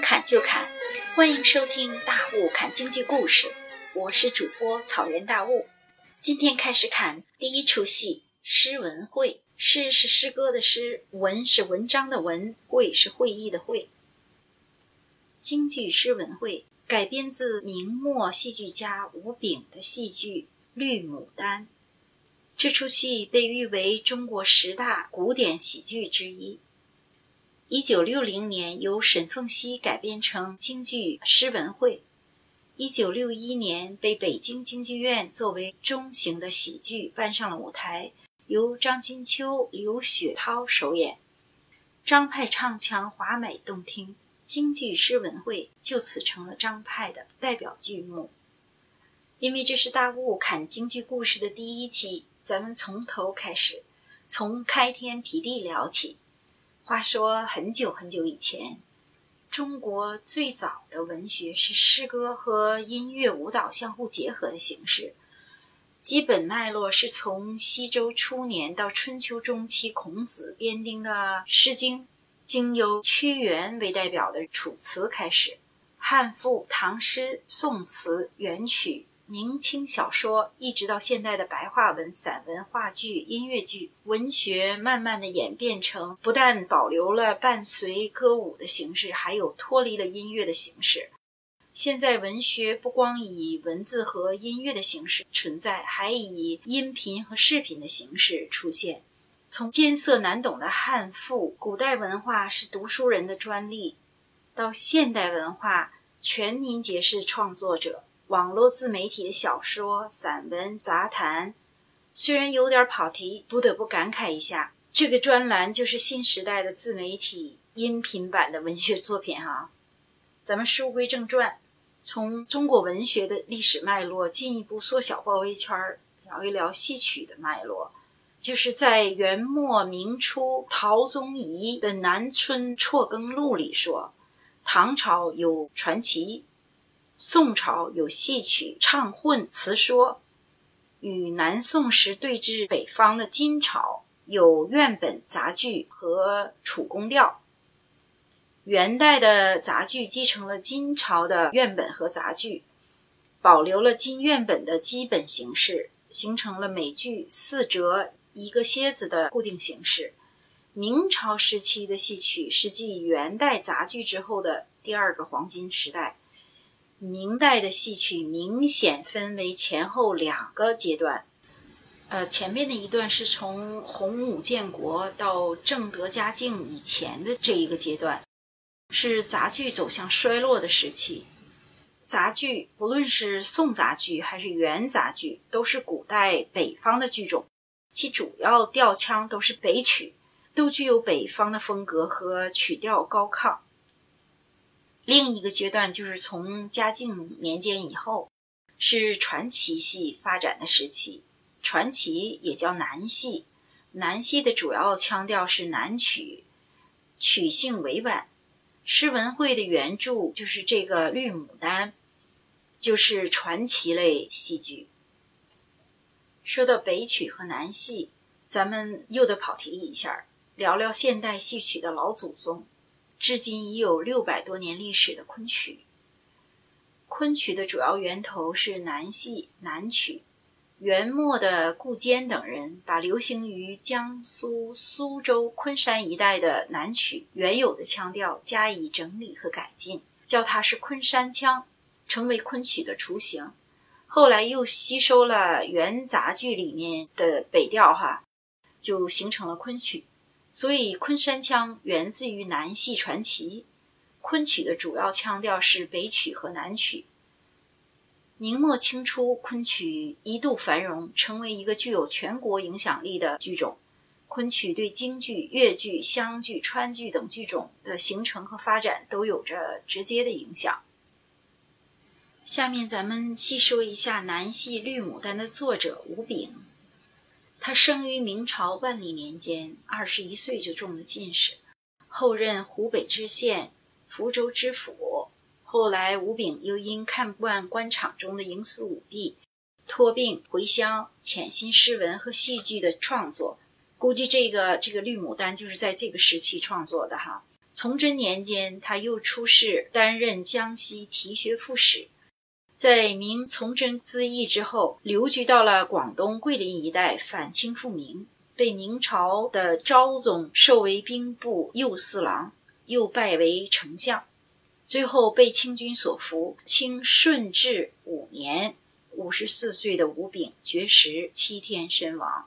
砍就砍，欢迎收听大雾砍京剧故事，我是主播草原大雾。今天开始看第一出戏《诗文会》，诗是诗歌的诗，文是文章的文，会是会议的会。京剧《诗文会》改编自明末戏剧家吴炳的戏剧《绿牡丹》，这出戏被誉为中国十大古典喜剧之一。一九六零年由沈凤溪改编成京剧《诗文会》，一九六一年被北京京剧院作为中型的喜剧搬上了舞台，由张君秋、刘雪涛首演，张派唱腔华美动听，京剧《诗文会》就此成了张派的代表剧目。因为这是大雾侃京剧故事的第一期，咱们从头开始，从开天辟地聊起。话说很久很久以前，中国最早的文学是诗歌和音乐舞蹈相互结合的形式。基本脉络是从西周初年到春秋中期，孔子编订的《诗经》，经由屈原为代表的《楚辞》开始，汉赋、唐诗、宋词、元曲。明清小说一直到现代的白话文、散文、话剧、音乐剧，文学慢慢的演变成不但保留了伴随歌舞的形式，还有脱离了音乐的形式。现在文学不光以文字和音乐的形式存在，还以音频和视频的形式出现。从艰涩难懂的汉赋，古代文化是读书人的专利，到现代文化，全民皆是创作者。网络自媒体的小说、散文、杂谈，虽然有点跑题，不得不感慨一下，这个专栏就是新时代的自媒体音频版的文学作品哈。咱们书归正传，从中国文学的历史脉络进一步缩小包围圈儿，聊一聊戏曲的脉络。就是在元末明初，陶宗仪的《南春辍耕录》里说，唐朝有传奇。宋朝有戏曲唱混词说，与南宋时对峙北方的金朝有院本杂剧和楚宫调。元代的杂剧继承了金朝的院本和杂剧，保留了金院本的基本形式，形成了每剧四折一个蝎子的固定形式。明朝时期的戏曲是继元代杂剧之后的第二个黄金时代。明代的戏曲明显分为前后两个阶段，呃，前面的一段是从洪武建国到正德嘉靖以前的这一个阶段，是杂剧走向衰落的时期。杂剧不论是宋杂剧还是元杂剧，都是古代北方的剧种，其主要调腔都是北曲，都具有北方的风格和曲调高亢。另一个阶段就是从嘉靖年间以后，是传奇戏发展的时期。传奇也叫南戏，南戏的主要腔调是南曲，曲性委婉。诗文会的原著就是这个《绿牡丹》，就是传奇类戏剧。说到北曲和南戏，咱们又得跑题一下，聊聊现代戏曲的老祖宗。至今已有六百多年历史的昆曲。昆曲的主要源头是南戏南曲。元末的顾坚等人把流行于江苏苏州、昆山一带的南曲原有的腔调加以整理和改进，叫它是昆山腔，成为昆曲的雏形。后来又吸收了元杂剧里面的北调，哈，就形成了昆曲。所以，昆山腔源自于南戏传奇。昆曲的主要腔调是北曲和南曲。明末清初，昆曲一度繁荣，成为一个具有全国影响力的剧种。昆曲对京剧、越剧、湘剧、川剧等剧种的形成和发展都有着直接的影响。下面，咱们细说一下南戏《绿牡丹》的作者吴炳。他生于明朝万历年间，二十一岁就中了进士，后任湖北知县、福州知府。后来吴炳又因看不惯官场中的营私舞弊，托病回乡，潜心诗文和戏剧的创作。估计这个这个《绿牡丹》就是在这个时期创作的哈。崇祯年间，他又出仕，担任江西提学副使。在明崇祯自缢之后，流居到了广东桂林一带，反清复明，被明朝的昭宗授为兵部右侍郎，又拜为丞相。最后被清军所俘。清顺治五年，五十四岁的吴炳绝食七天身亡。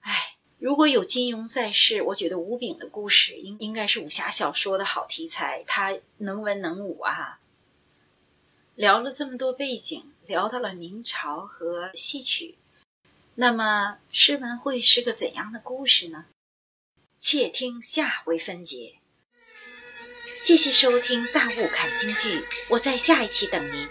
唉。如果有金庸在世，我觉得吴炳的故事应应该是武侠小说的好题材。他能文能武啊。聊了这么多背景，聊到了明朝和戏曲，那么诗文会是个怎样的故事呢？且听下回分解。谢谢收听《大雾看京剧》，我在下一期等您。